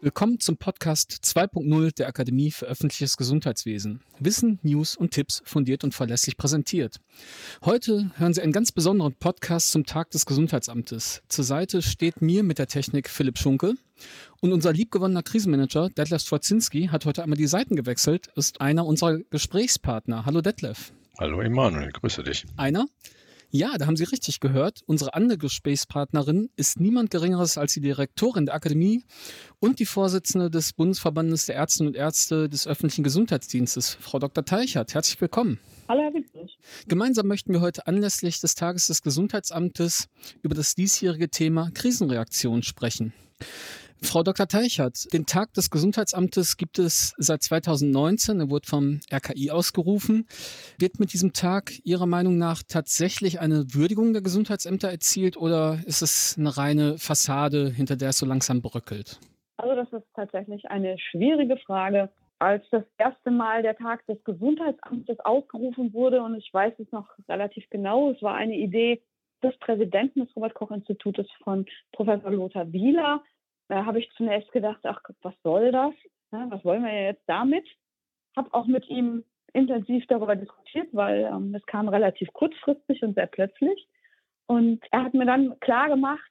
Willkommen zum Podcast 2.0 der Akademie für öffentliches Gesundheitswesen. Wissen, News und Tipps fundiert und verlässlich präsentiert. Heute hören Sie einen ganz besonderen Podcast zum Tag des Gesundheitsamtes. Zur Seite steht mir mit der Technik Philipp Schunke. Und unser liebgewonnener Krisenmanager Detlef Stwarzinski hat heute einmal die Seiten gewechselt, ist einer unserer Gesprächspartner. Hallo Detlef. Hallo Emanuel, grüße dich. Einer? Ja, da haben Sie richtig gehört. Unsere andere Gesprächspartnerin ist niemand Geringeres als die Direktorin der Akademie und die Vorsitzende des Bundesverbandes der Ärztinnen und Ärzte des öffentlichen Gesundheitsdienstes, Frau Dr. Teichert. Herzlich willkommen. Hallo, Herr Wittlich. Gemeinsam möchten wir heute anlässlich des Tages des Gesundheitsamtes über das diesjährige Thema Krisenreaktion sprechen. Frau Dr. Teichert, den Tag des Gesundheitsamtes gibt es seit 2019. Er wurde vom RKI ausgerufen. Wird mit diesem Tag Ihrer Meinung nach tatsächlich eine Würdigung der Gesundheitsämter erzielt oder ist es eine reine Fassade, hinter der es so langsam bröckelt? Also das ist tatsächlich eine schwierige Frage. Als das erste Mal der Tag des Gesundheitsamtes ausgerufen wurde, und ich weiß es noch relativ genau, es war eine Idee des Präsidenten des Robert-Koch-Institutes von Professor Lothar Wieler, da habe ich zunächst gedacht, ach, was soll das? Was wollen wir jetzt damit? Habe auch mit ihm intensiv darüber diskutiert, weil ähm, es kam relativ kurzfristig und sehr plötzlich. Und er hat mir dann klar gemacht,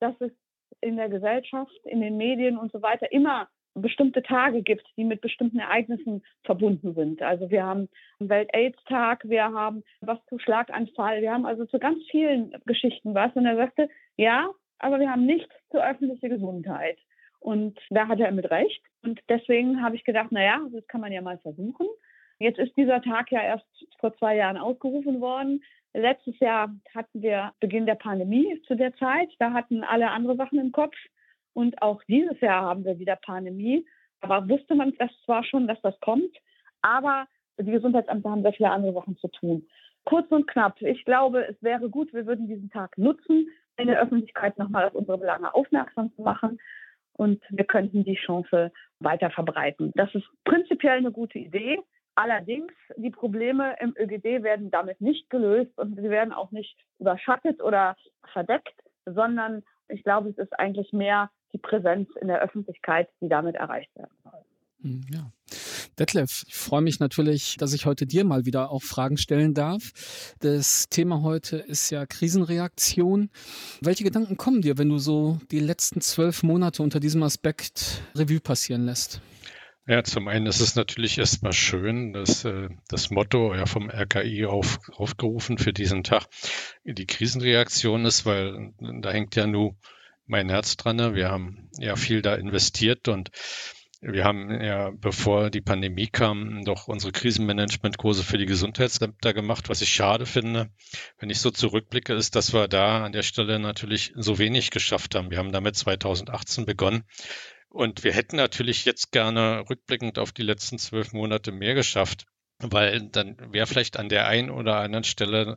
dass es in der Gesellschaft, in den Medien und so weiter immer bestimmte Tage gibt, die mit bestimmten Ereignissen verbunden sind. Also wir haben Welt-Aids-Tag, wir haben was zu Schlaganfall, wir haben also zu ganz vielen Geschichten was. Und er sagte, ja, aber wir haben nichts zur öffentlichen Gesundheit. Und da hat er mit Recht. Und deswegen habe ich gedacht, naja, das kann man ja mal versuchen. Jetzt ist dieser Tag ja erst vor zwei Jahren ausgerufen worden. Letztes Jahr hatten wir Beginn der Pandemie zu der Zeit. Da hatten alle andere Sachen im Kopf. Und auch dieses Jahr haben wir wieder Pandemie. Aber wusste man das zwar schon, dass das kommt, aber die Gesundheitsämter haben sehr viele andere Sachen zu tun. Kurz und knapp, ich glaube, es wäre gut, wir würden diesen Tag nutzen, in der Öffentlichkeit nochmal auf unsere Belange aufmerksam zu machen. Und wir könnten die Chance weiter verbreiten. Das ist prinzipiell eine gute Idee. Allerdings, die Probleme im ÖGD werden damit nicht gelöst und sie werden auch nicht überschattet oder verdeckt, sondern ich glaube, es ist eigentlich mehr die Präsenz in der Öffentlichkeit, die damit erreicht werden soll. Hm, ja. Detlef, ich freue mich natürlich, dass ich heute dir mal wieder auch Fragen stellen darf. Das Thema heute ist ja Krisenreaktion. Welche Gedanken kommen dir, wenn du so die letzten zwölf Monate unter diesem Aspekt Revue passieren lässt? Ja, zum einen ist es natürlich erstmal schön, dass äh, das Motto ja vom RKI auf, aufgerufen für diesen Tag die Krisenreaktion ist, weil da hängt ja nur mein Herz dran. Wir haben ja viel da investiert und wir haben ja, bevor die Pandemie kam, doch unsere Krisenmanagementkurse für die Gesundheitsämter gemacht. Was ich schade finde, wenn ich so zurückblicke, ist, dass wir da an der Stelle natürlich so wenig geschafft haben. Wir haben damit 2018 begonnen. Und wir hätten natürlich jetzt gerne rückblickend auf die letzten zwölf Monate mehr geschafft weil dann wäre vielleicht an der einen oder anderen Stelle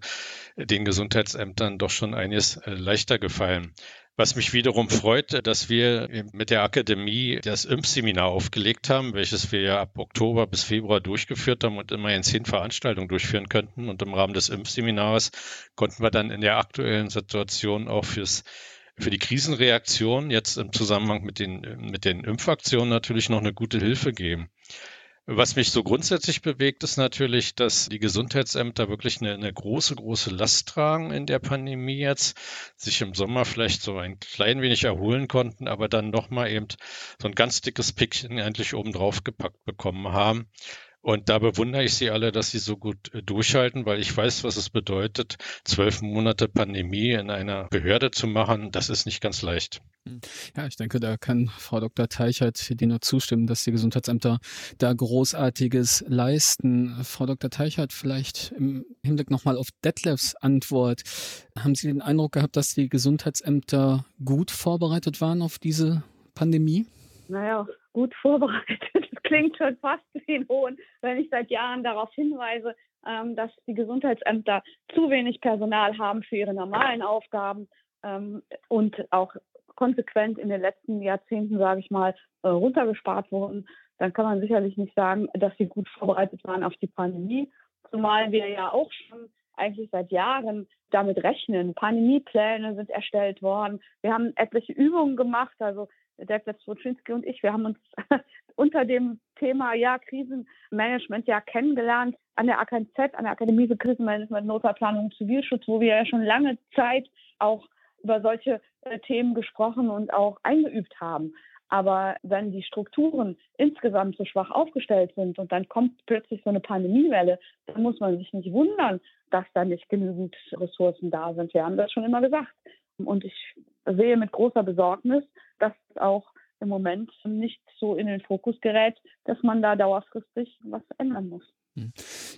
den Gesundheitsämtern doch schon einiges äh, leichter gefallen. Was mich wiederum freut, dass wir mit der Akademie das IMP-Seminar aufgelegt haben, welches wir ja ab Oktober bis Februar durchgeführt haben und immerhin zehn Veranstaltungen durchführen könnten. Und im Rahmen des IMP-Seminars konnten wir dann in der aktuellen Situation auch fürs für die Krisenreaktion jetzt im Zusammenhang mit den, mit den Impfaktionen natürlich noch eine gute Hilfe geben. Was mich so grundsätzlich bewegt, ist natürlich, dass die Gesundheitsämter wirklich eine, eine, große, große Last tragen in der Pandemie jetzt, sich im Sommer vielleicht so ein klein wenig erholen konnten, aber dann nochmal eben so ein ganz dickes Pickchen endlich oben drauf gepackt bekommen haben. Und da bewundere ich Sie alle, dass Sie so gut äh, durchhalten, weil ich weiß, was es bedeutet, zwölf Monate Pandemie in einer Behörde zu machen. Das ist nicht ganz leicht. Hm. Ja, ich denke, da kann Frau Dr. Teichert dir nur zustimmen, dass die Gesundheitsämter da Großartiges leisten. Frau Dr. Teichert, vielleicht im Hinblick nochmal auf Detlefs Antwort. Haben Sie den Eindruck gehabt, dass die Gesundheitsämter gut vorbereitet waren auf diese Pandemie? Naja, gut vorbereitet. Klingt schon fast wie ein Hohn, wenn ich seit Jahren darauf hinweise, ähm, dass die Gesundheitsämter zu wenig Personal haben für ihre normalen Aufgaben ähm, und auch konsequent in den letzten Jahrzehnten, sage ich mal, äh, runtergespart wurden, dann kann man sicherlich nicht sagen, dass sie gut vorbereitet waren auf die Pandemie. Zumal wir ja auch schon eigentlich seit Jahren damit rechnen. Pandemiepläne sind erstellt worden. Wir haben etliche Übungen gemacht. Also Detlef Swoczynski und ich, wir haben uns unter dem Thema ja, Krisenmanagement ja kennengelernt an der AKZ, an der Akademie für Krisenmanagement, Notfallplanung und Zivilschutz, wo wir ja schon lange Zeit auch über solche äh, Themen gesprochen und auch eingeübt haben. Aber wenn die Strukturen insgesamt so schwach aufgestellt sind und dann kommt plötzlich so eine Pandemiewelle, dann muss man sich nicht wundern, dass da nicht genügend Ressourcen da sind. Wir haben das schon immer gesagt. Und ich sehe mit großer Besorgnis, dass auch im Moment nicht so in den Fokus gerät, dass man da dauerfristig was ändern muss. Hm.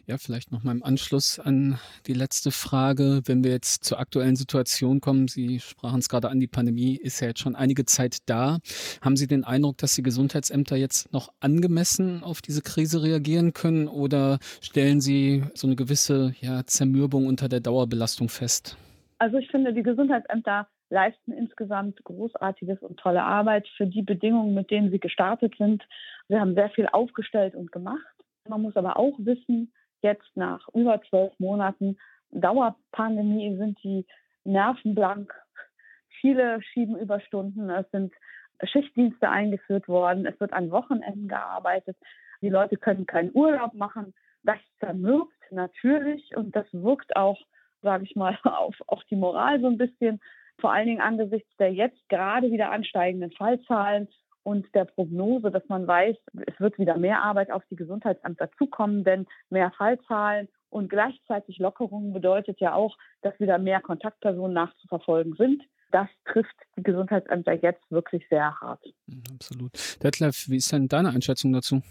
Ja, vielleicht noch mal im Anschluss an die letzte Frage. Wenn wir jetzt zur aktuellen Situation kommen, Sie sprachen es gerade an, die Pandemie ist ja jetzt schon einige Zeit da. Haben Sie den Eindruck, dass die Gesundheitsämter jetzt noch angemessen auf diese Krise reagieren können oder stellen Sie so eine gewisse ja, Zermürbung unter der Dauerbelastung fest? Also ich finde, die Gesundheitsämter leisten insgesamt großartiges und tolle Arbeit für die Bedingungen, mit denen sie gestartet sind. Sie haben sehr viel aufgestellt und gemacht. Man muss aber auch wissen, jetzt nach über zwölf Monaten Dauerpandemie sind die Nerven blank. Viele schieben Überstunden. Es sind Schichtdienste eingeführt worden. Es wird an Wochenenden gearbeitet. Die Leute können keinen Urlaub machen. Das zermürbt natürlich und das wirkt auch, sage ich mal, auf, auf die Moral so ein bisschen. Vor allen Dingen angesichts der jetzt gerade wieder ansteigenden Fallzahlen und der Prognose, dass man weiß, es wird wieder mehr Arbeit auf die Gesundheitsämter zukommen, denn mehr Fallzahlen und gleichzeitig Lockerungen bedeutet ja auch, dass wieder mehr Kontaktpersonen nachzuverfolgen sind das trifft die Gesundheitsämter jetzt wirklich sehr hart. Mhm, absolut. Detlef, wie ist denn deine Einschätzung dazu?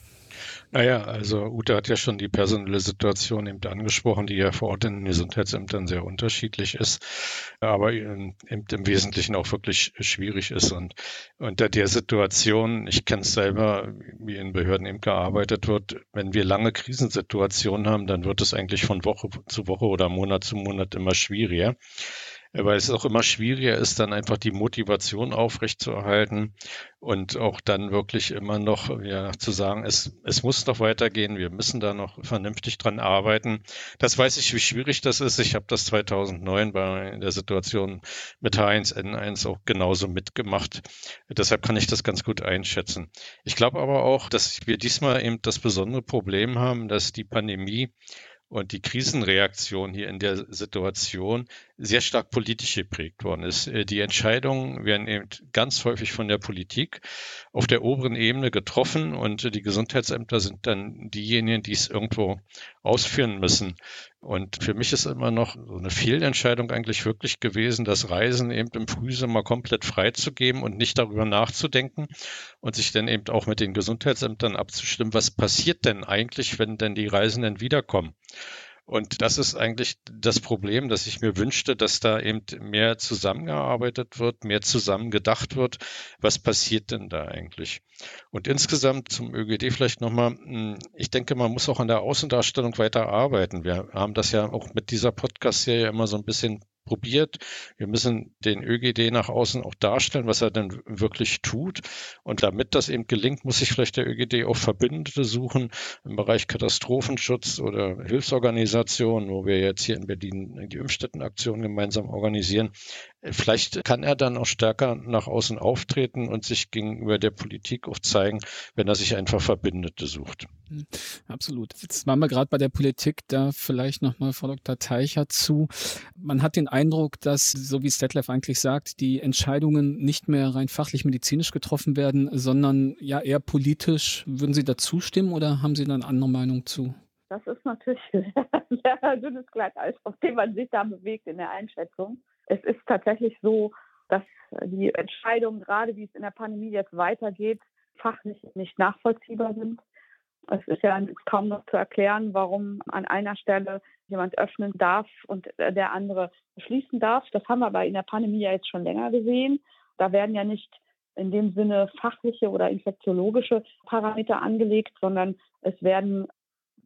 Naja, also Ute hat ja schon die personelle Situation eben angesprochen, die ja vor Ort in den Gesundheitsämtern sehr unterschiedlich ist, aber eben im Wesentlichen auch wirklich schwierig ist. Und unter der Situation, ich kenne es selber, wie in Behörden eben gearbeitet wird, wenn wir lange Krisensituationen haben, dann wird es eigentlich von Woche zu Woche oder Monat zu Monat immer schwieriger weil es auch immer schwieriger ist, dann einfach die Motivation aufrechtzuerhalten und auch dann wirklich immer noch ja, zu sagen, es, es muss noch weitergehen, wir müssen da noch vernünftig dran arbeiten. Das weiß ich, wie schwierig das ist. Ich habe das 2009 bei der Situation mit H1N1 auch genauso mitgemacht. Deshalb kann ich das ganz gut einschätzen. Ich glaube aber auch, dass wir diesmal eben das besondere Problem haben, dass die Pandemie und die Krisenreaktion hier in der Situation sehr stark politisch geprägt worden ist. Äh, die Entscheidungen werden eben ganz häufig von der Politik auf der oberen Ebene getroffen und die Gesundheitsämter sind dann diejenigen, die es irgendwo ausführen müssen. Und für mich ist immer noch so eine Fehlentscheidung eigentlich wirklich gewesen, das Reisen eben im Frühsommer komplett freizugeben und nicht darüber nachzudenken und sich dann eben auch mit den Gesundheitsämtern abzustimmen, was passiert denn eigentlich, wenn denn die Reisenden wiederkommen. Und das ist eigentlich das Problem, dass ich mir wünschte, dass da eben mehr zusammengearbeitet wird, mehr zusammen gedacht wird. Was passiert denn da eigentlich? Und insgesamt zum ÖGD vielleicht nochmal, hm, ich denke, man muss auch an der Außendarstellung weiter arbeiten. Wir haben das ja auch mit dieser Podcast-Serie immer so ein bisschen probiert. Wir müssen den ÖGD nach außen auch darstellen, was er denn wirklich tut. Und damit das eben gelingt, muss sich vielleicht der ÖGD auch Verbündete suchen im Bereich Katastrophenschutz oder Hilfsorganisationen, wo wir jetzt hier in Berlin die Impfstättenaktion gemeinsam organisieren. Vielleicht kann er dann auch stärker nach außen auftreten und sich gegenüber der Politik auch zeigen, wenn er sich einfach Verbündete sucht. Hm, absolut. Jetzt waren wir gerade bei der Politik, da vielleicht nochmal Frau Dr. Teicher zu. Man hat den Eindruck, dass, so wie Stetlef eigentlich sagt, die Entscheidungen nicht mehr rein fachlich medizinisch getroffen werden, sondern ja eher politisch. Würden Sie da zustimmen oder haben Sie da eine andere Meinung zu? Das ist natürlich ein sehr, dünnes Glatteis, auf dem man sich da bewegt in der Einschätzung es ist tatsächlich so, dass die Entscheidungen, gerade wie es in der Pandemie jetzt weitergeht, fachlich nicht nachvollziehbar sind. Es ist ja kaum noch zu erklären, warum an einer Stelle jemand öffnen darf und der andere schließen darf. Das haben wir aber in der Pandemie ja jetzt schon länger gesehen. Da werden ja nicht in dem Sinne fachliche oder infektiologische Parameter angelegt, sondern es werden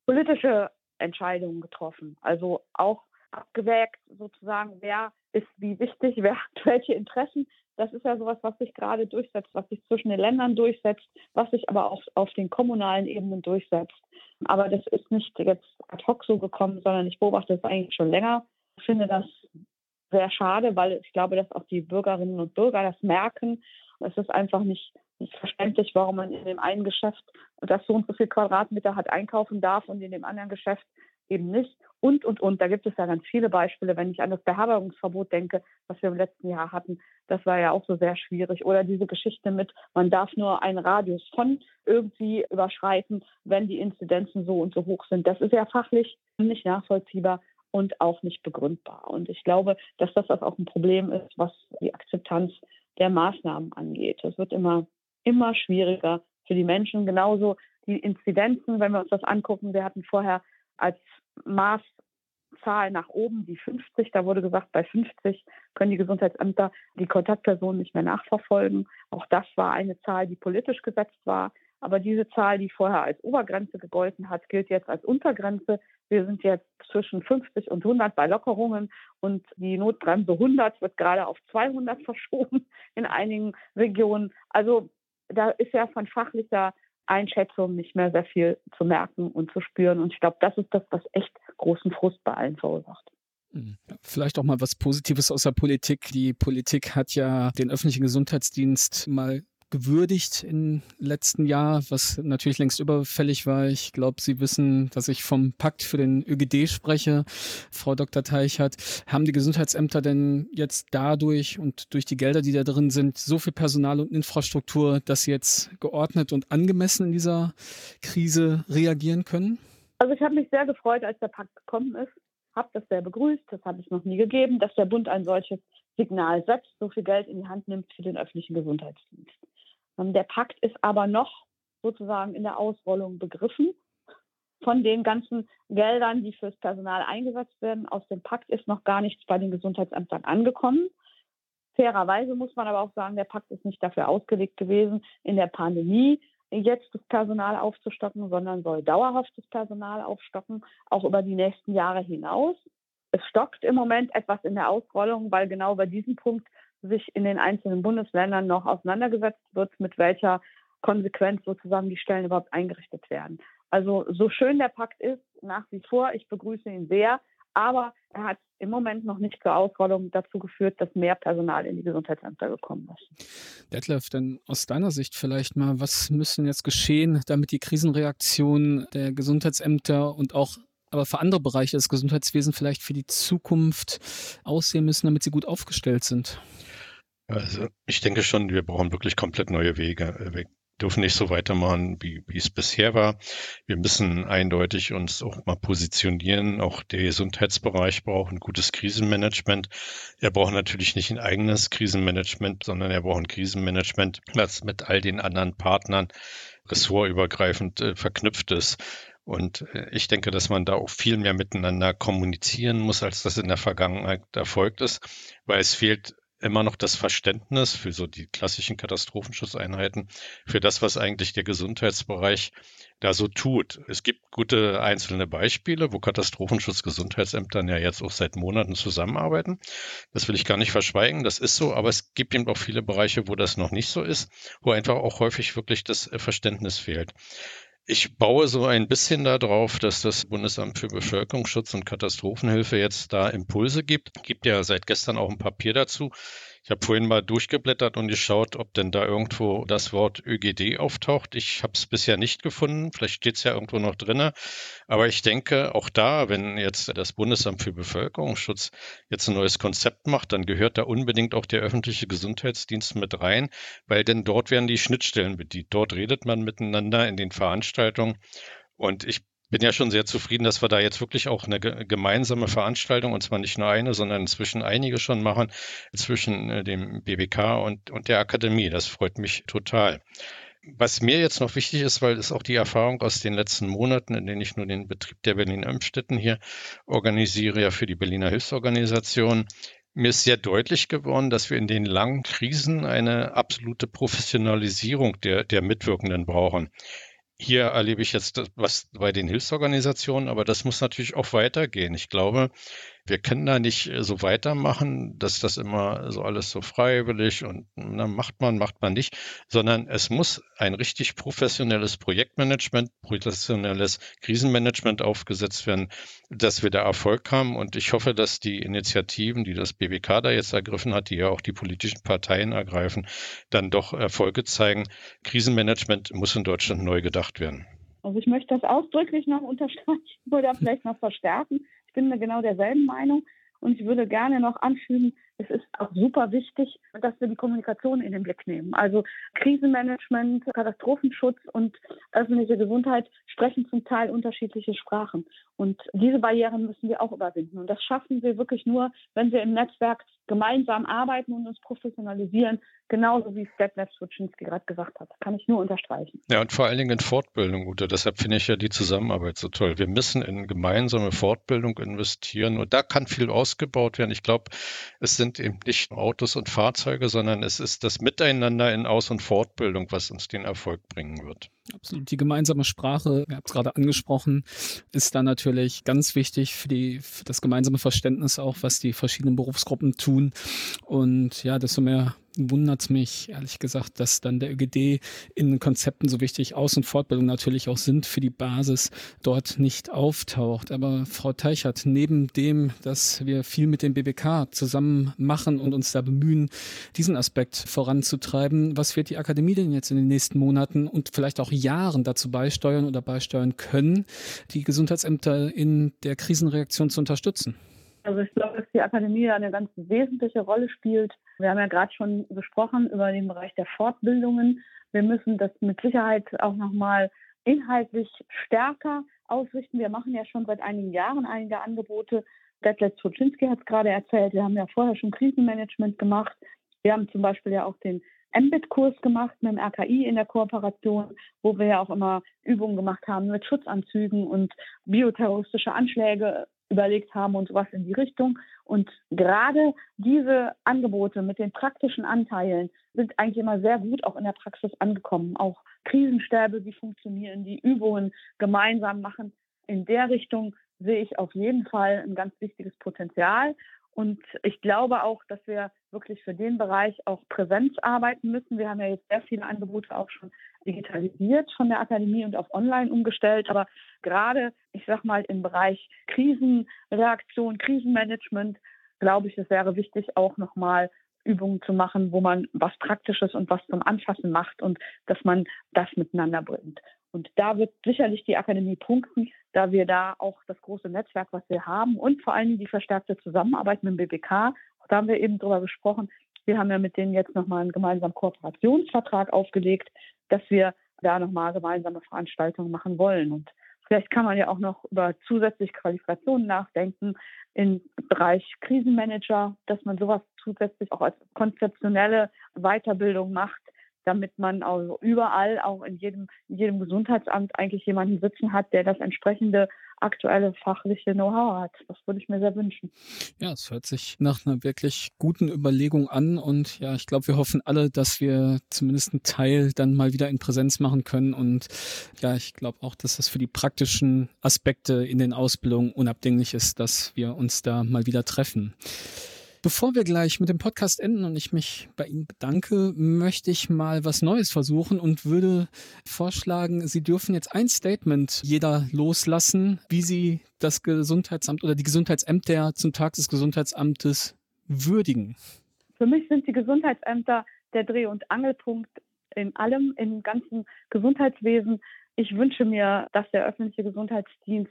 politische Entscheidungen getroffen. Also auch abgewägt sozusagen, wer ist wie wichtig, wer hat welche Interessen. Das ist ja sowas, was sich gerade durchsetzt, was sich zwischen den Ländern durchsetzt, was sich aber auch auf den kommunalen Ebenen durchsetzt. Aber das ist nicht jetzt ad hoc so gekommen, sondern ich beobachte das eigentlich schon länger. Ich finde das sehr schade, weil ich glaube, dass auch die Bürgerinnen und Bürger das merken Es ist einfach nicht, nicht verständlich, warum man in dem einen Geschäft, das so und so viel Quadratmeter hat, einkaufen darf und in dem anderen Geschäft eben nicht. Und, und, und. Da gibt es ja ganz viele Beispiele. Wenn ich an das Beherbergungsverbot denke, was wir im letzten Jahr hatten, das war ja auch so sehr schwierig. Oder diese Geschichte mit, man darf nur einen Radius von irgendwie überschreiten, wenn die Inzidenzen so und so hoch sind. Das ist ja fachlich nicht nachvollziehbar und auch nicht begründbar. Und ich glaube, dass das auch ein Problem ist, was die Akzeptanz der Maßnahmen angeht. Es wird immer, immer schwieriger für die Menschen. Genauso die Inzidenzen, wenn wir uns das angucken. Wir hatten vorher als Maßzahl nach oben die 50. Da wurde gesagt, bei 50 können die Gesundheitsämter die Kontaktpersonen nicht mehr nachverfolgen. Auch das war eine Zahl, die politisch gesetzt war. Aber diese Zahl, die vorher als Obergrenze gegolten hat, gilt jetzt als Untergrenze. Wir sind jetzt zwischen 50 und 100 bei Lockerungen und die Notbremse 100 wird gerade auf 200 verschoben in einigen Regionen. Also da ist ja von fachlicher Einschätzung nicht mehr sehr viel zu merken und zu spüren. Und ich glaube, das ist das, was echt großen Frust bei allen verursacht. Mhm. Vielleicht auch mal was Positives aus der Politik. Die Politik hat ja den öffentlichen Gesundheitsdienst mal gewürdigt im letzten Jahr, was natürlich längst überfällig war. Ich glaube, Sie wissen, dass ich vom Pakt für den ÖGD spreche, Frau Dr. Teichert. Haben die Gesundheitsämter denn jetzt dadurch und durch die Gelder, die da drin sind, so viel Personal und Infrastruktur, dass sie jetzt geordnet und angemessen in dieser Krise reagieren können? Also ich habe mich sehr gefreut, als der Pakt gekommen ist, habe das sehr begrüßt, das habe ich noch nie gegeben, dass der Bund ein solches Signal setzt, so viel Geld in die Hand nimmt für den öffentlichen Gesundheitsdienst. Ähm, der Pakt ist aber noch sozusagen in der Ausrollung begriffen. Von den ganzen Geldern, die fürs Personal eingesetzt werden, aus dem Pakt ist noch gar nichts bei den Gesundheitsämtern angekommen. Fairerweise muss man aber auch sagen, der Pakt ist nicht dafür ausgelegt gewesen, in der Pandemie jetzt das Personal aufzustocken, sondern soll dauerhaft das Personal aufstocken, auch über die nächsten Jahre hinaus. Es stockt im Moment etwas in der Ausrollung, weil genau bei diesem Punkt sich in den einzelnen Bundesländern noch auseinandergesetzt wird, mit welcher Konsequenz sozusagen die Stellen überhaupt eingerichtet werden. Also so schön der Pakt ist, nach wie vor, ich begrüße ihn sehr, aber er hat im Moment noch nicht zur Ausrollung dazu geführt, dass mehr Personal in die Gesundheitsämter gekommen ist. Detlef, denn aus deiner Sicht vielleicht mal, was müssen jetzt geschehen, damit die Krisenreaktion der Gesundheitsämter und auch aber für andere Bereiche des Gesundheitswesens vielleicht für die Zukunft aussehen müssen, damit sie gut aufgestellt sind? Also ich denke schon, wir brauchen wirklich komplett neue Wege. Wir dürfen nicht so weitermachen, wie, wie es bisher war. Wir müssen eindeutig uns auch mal positionieren. Auch der Gesundheitsbereich braucht ein gutes Krisenmanagement. Er braucht natürlich nicht ein eigenes Krisenmanagement, sondern er braucht ein Krisenmanagement, was mit all den anderen Partnern ressortübergreifend äh, verknüpft ist. Und äh, ich denke, dass man da auch viel mehr miteinander kommunizieren muss, als das in der Vergangenheit erfolgt ist, weil es fehlt immer noch das Verständnis für so die klassischen Katastrophenschutzeinheiten, für das, was eigentlich der Gesundheitsbereich da so tut. Es gibt gute einzelne Beispiele, wo Katastrophenschutz-Gesundheitsämtern ja jetzt auch seit Monaten zusammenarbeiten. Das will ich gar nicht verschweigen, das ist so, aber es gibt eben auch viele Bereiche, wo das noch nicht so ist, wo einfach auch häufig wirklich das äh, Verständnis fehlt. Ich baue so ein bisschen darauf, dass das Bundesamt für Bevölkerungsschutz und Katastrophenhilfe jetzt da Impulse gibt. Gibt ja seit gestern auch ein Papier dazu. Ich habe vorhin mal durchgeblättert und geschaut, ob denn da irgendwo das Wort ÖGD auftaucht. Ich habe es bisher nicht gefunden. Vielleicht steht es ja irgendwo noch drin. Aber ich denke, auch da, wenn jetzt das Bundesamt für Bevölkerungsschutz jetzt ein neues Konzept macht, dann gehört da unbedingt auch der öffentliche Gesundheitsdienst mit rein, weil denn dort werden die Schnittstellen bedient. Dort redet man miteinander in den Veranstaltungen. Und ich bin ja schon sehr zufrieden, dass wir da jetzt wirklich auch eine gemeinsame Veranstaltung, und zwar nicht nur eine, sondern inzwischen einige schon machen, zwischen äh, dem BBK und, und der Akademie. Das freut mich total. Was mir jetzt noch wichtig ist, weil es auch die Erfahrung aus den letzten Monaten, in denen ich nur den Betrieb der Berlin-Impfstätten hier organisiere, ja für die Berliner Hilfsorganisation, mir ist sehr deutlich geworden, dass wir in den langen Krisen eine absolute Professionalisierung der, der Mitwirkenden brauchen. Hier erlebe ich jetzt was bei den Hilfsorganisationen, aber das muss natürlich auch weitergehen. Ich glaube, wir können da nicht äh, so weitermachen, dass das immer so alles so freiwillig und na, macht man, macht man nicht, sondern es muss ein richtig professionelles Projektmanagement, professionelles Krisenmanagement aufgesetzt werden, dass wir da Erfolg haben. Und ich hoffe, dass die Initiativen, die das BBK da jetzt ergriffen hat, die ja auch die politischen Parteien ergreifen, dann doch Erfolge zeigen. Krisenmanagement muss in Deutschland neu gedacht werden. Also ich möchte das ausdrücklich noch unterstreichen oder vielleicht noch verstärken. Ich bin genau derselben Meinung. Und ich würde gerne noch anfügen, es ist auch super wichtig, dass wir die Kommunikation in den Blick nehmen. Also Krisenmanagement, Katastrophenschutz und öffentliche Gesundheit sprechen zum Teil unterschiedliche Sprachen. Und diese Barrieren müssen wir auch überwinden. Und das schaffen wir wirklich nur, wenn wir im Netzwerk gemeinsam arbeiten und uns professionalisieren, genauso wie Stepnev Switschinski gerade gesagt hat. Kann ich nur unterstreichen. Ja, und vor allen Dingen in Fortbildung, Ute. Deshalb finde ich ja die Zusammenarbeit so toll. Wir müssen in gemeinsame Fortbildung investieren und da kann viel ausgebaut werden. Ich glaube, es sind eben nicht Autos und Fahrzeuge, sondern es ist das Miteinander in Aus- und Fortbildung, was uns den Erfolg bringen wird. Absolut. Die gemeinsame Sprache, ihr habt es gerade angesprochen, ist da natürlich ganz wichtig für, die, für das gemeinsame Verständnis auch, was die verschiedenen Berufsgruppen tun. Und ja, desto mehr wundert es mich, ehrlich gesagt, dass dann der ÖGD in Konzepten so wichtig Aus- und Fortbildung natürlich auch sind für die Basis, dort nicht auftaucht. Aber Frau Teichert, neben dem, dass wir viel mit dem BBK zusammen machen und uns da bemühen, diesen Aspekt voranzutreiben, was wird die Akademie denn jetzt in den nächsten Monaten und vielleicht auch Jahren dazu beisteuern oder beisteuern können, die Gesundheitsämter in der Krisenreaktion zu unterstützen? Also ich glaube, dass die Akademie eine ganz wesentliche Rolle spielt. Wir haben ja gerade schon gesprochen über den Bereich der Fortbildungen. Wir müssen das mit Sicherheit auch nochmal inhaltlich stärker ausrichten. Wir machen ja schon seit einigen Jahren einige Angebote. Detlef Zuczynski hat es gerade erzählt. Wir haben ja vorher schon Krisenmanagement gemacht. Wir haben zum Beispiel ja auch den MBIT-Kurs gemacht mit dem RKI in der Kooperation, wo wir ja auch immer Übungen gemacht haben mit Schutzanzügen und bioterroristische Anschläge überlegt haben und sowas in die Richtung. Und gerade diese Angebote mit den praktischen Anteilen sind eigentlich immer sehr gut auch in der Praxis angekommen. Auch Krisenstäbe, wie funktionieren die Übungen gemeinsam machen. In der Richtung sehe ich auf jeden Fall ein ganz wichtiges Potenzial. Und ich glaube auch, dass wir wirklich für den Bereich auch Präsenz arbeiten müssen. Wir haben ja jetzt sehr viele Angebote auch schon digitalisiert von der Akademie und auf online umgestellt. Aber gerade, ich sag mal, im Bereich Krisenreaktion, Krisenmanagement, glaube ich, es wäre wichtig, auch nochmal Übungen zu machen, wo man was Praktisches und was zum Anfassen macht und dass man das miteinander bringt. Und da wird sicherlich die Akademie punkten, da wir da auch das große Netzwerk, was wir haben und vor allem die verstärkte Zusammenarbeit mit dem BBK, da haben wir eben drüber gesprochen. Wir haben ja mit denen jetzt nochmal einen gemeinsamen Kooperationsvertrag aufgelegt, dass wir da nochmal gemeinsame Veranstaltungen machen wollen. Und vielleicht kann man ja auch noch über zusätzliche Qualifikationen nachdenken im Bereich Krisenmanager, dass man sowas zusätzlich auch als konzeptionelle Weiterbildung macht, damit man also überall, auch in jedem, in jedem Gesundheitsamt eigentlich jemanden sitzen hat, der das entsprechende aktuelle fachliche Know-how hat. Das würde ich mir sehr wünschen. Ja, es hört sich nach einer wirklich guten Überlegung an und ja, ich glaube, wir hoffen alle, dass wir zumindest einen Teil dann mal wieder in Präsenz machen können und ja, ich glaube auch, dass das für die praktischen Aspekte in den Ausbildungen unabdinglich ist, dass wir uns da mal wieder treffen. Bevor wir gleich mit dem Podcast enden und ich mich bei Ihnen bedanke, möchte ich mal was Neues versuchen und würde vorschlagen, Sie dürfen jetzt ein Statement jeder loslassen, wie Sie das Gesundheitsamt oder die Gesundheitsämter zum Tag des Gesundheitsamtes würdigen. Für mich sind die Gesundheitsämter der Dreh- und Angelpunkt in allem, im ganzen Gesundheitswesen. Ich wünsche mir, dass der öffentliche Gesundheitsdienst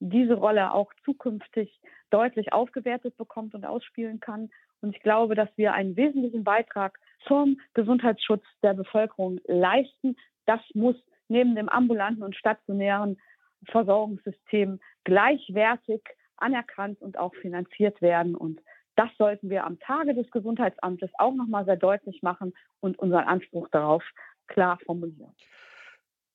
diese Rolle auch zukünftig deutlich aufgewertet bekommt und ausspielen kann. Und ich glaube, dass wir einen wesentlichen Beitrag zum Gesundheitsschutz der Bevölkerung leisten. Das muss neben dem ambulanten und stationären Versorgungssystem gleichwertig anerkannt und auch finanziert werden. Und das sollten wir am Tage des Gesundheitsamtes auch nochmal sehr deutlich machen und unseren Anspruch darauf klar formulieren.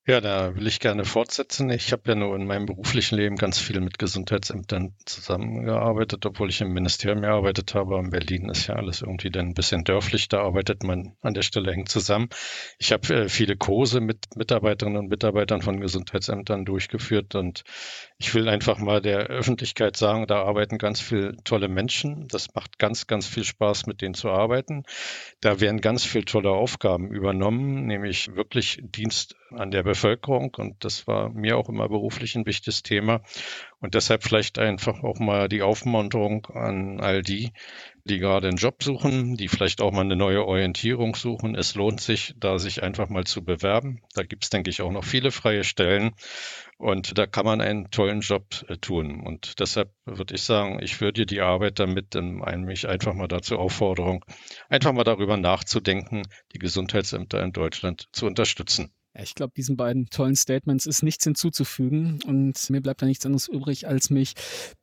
Ja, da will ich gerne fortsetzen. Ich habe ja nur in meinem beruflichen Leben ganz viel mit Gesundheitsämtern zusammengearbeitet, obwohl ich im Ministerium gearbeitet habe. In Berlin ist ja alles irgendwie dann ein bisschen dörflich. Da arbeitet man an der Stelle eng zusammen. Ich habe äh, viele Kurse mit Mitarbeiterinnen und Mitarbeitern von Gesundheitsämtern durchgeführt und ich will einfach mal der Öffentlichkeit sagen, da arbeiten ganz viele tolle Menschen. Das macht ganz, ganz viel Spaß, mit denen zu arbeiten. Da werden ganz viele tolle Aufgaben übernommen, nämlich wirklich Dienst an der Bevölkerung. Und das war mir auch immer beruflich ein wichtiges Thema. Und deshalb vielleicht einfach auch mal die Aufmunterung an all die, die gerade einen Job suchen, die vielleicht auch mal eine neue Orientierung suchen. Es lohnt sich, da sich einfach mal zu bewerben. Da gibt es, denke ich, auch noch viele freie Stellen. Und da kann man einen tollen Job äh, tun. Und deshalb würde ich sagen, ich würde die Arbeit damit ähm, mich einfach mal dazu Aufforderung, einfach mal darüber nachzudenken, die Gesundheitsämter in Deutschland zu unterstützen. Ja, ich glaube, diesen beiden tollen Statements ist nichts hinzuzufügen und mir bleibt da nichts anderes übrig, als mich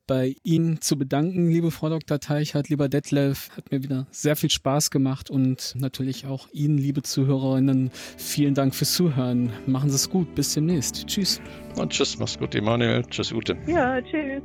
bei Ihnen zu bedanken, liebe Frau Dr. Teichert, lieber Detlef. Hat mir wieder sehr viel Spaß gemacht und natürlich auch Ihnen, liebe Zuhörerinnen, vielen Dank fürs Zuhören. Machen Sie es gut. Bis demnächst. Tschüss. Und tschüss. Mach's gut, Emanuel. Tschüss, Ute. Ja, tschüss.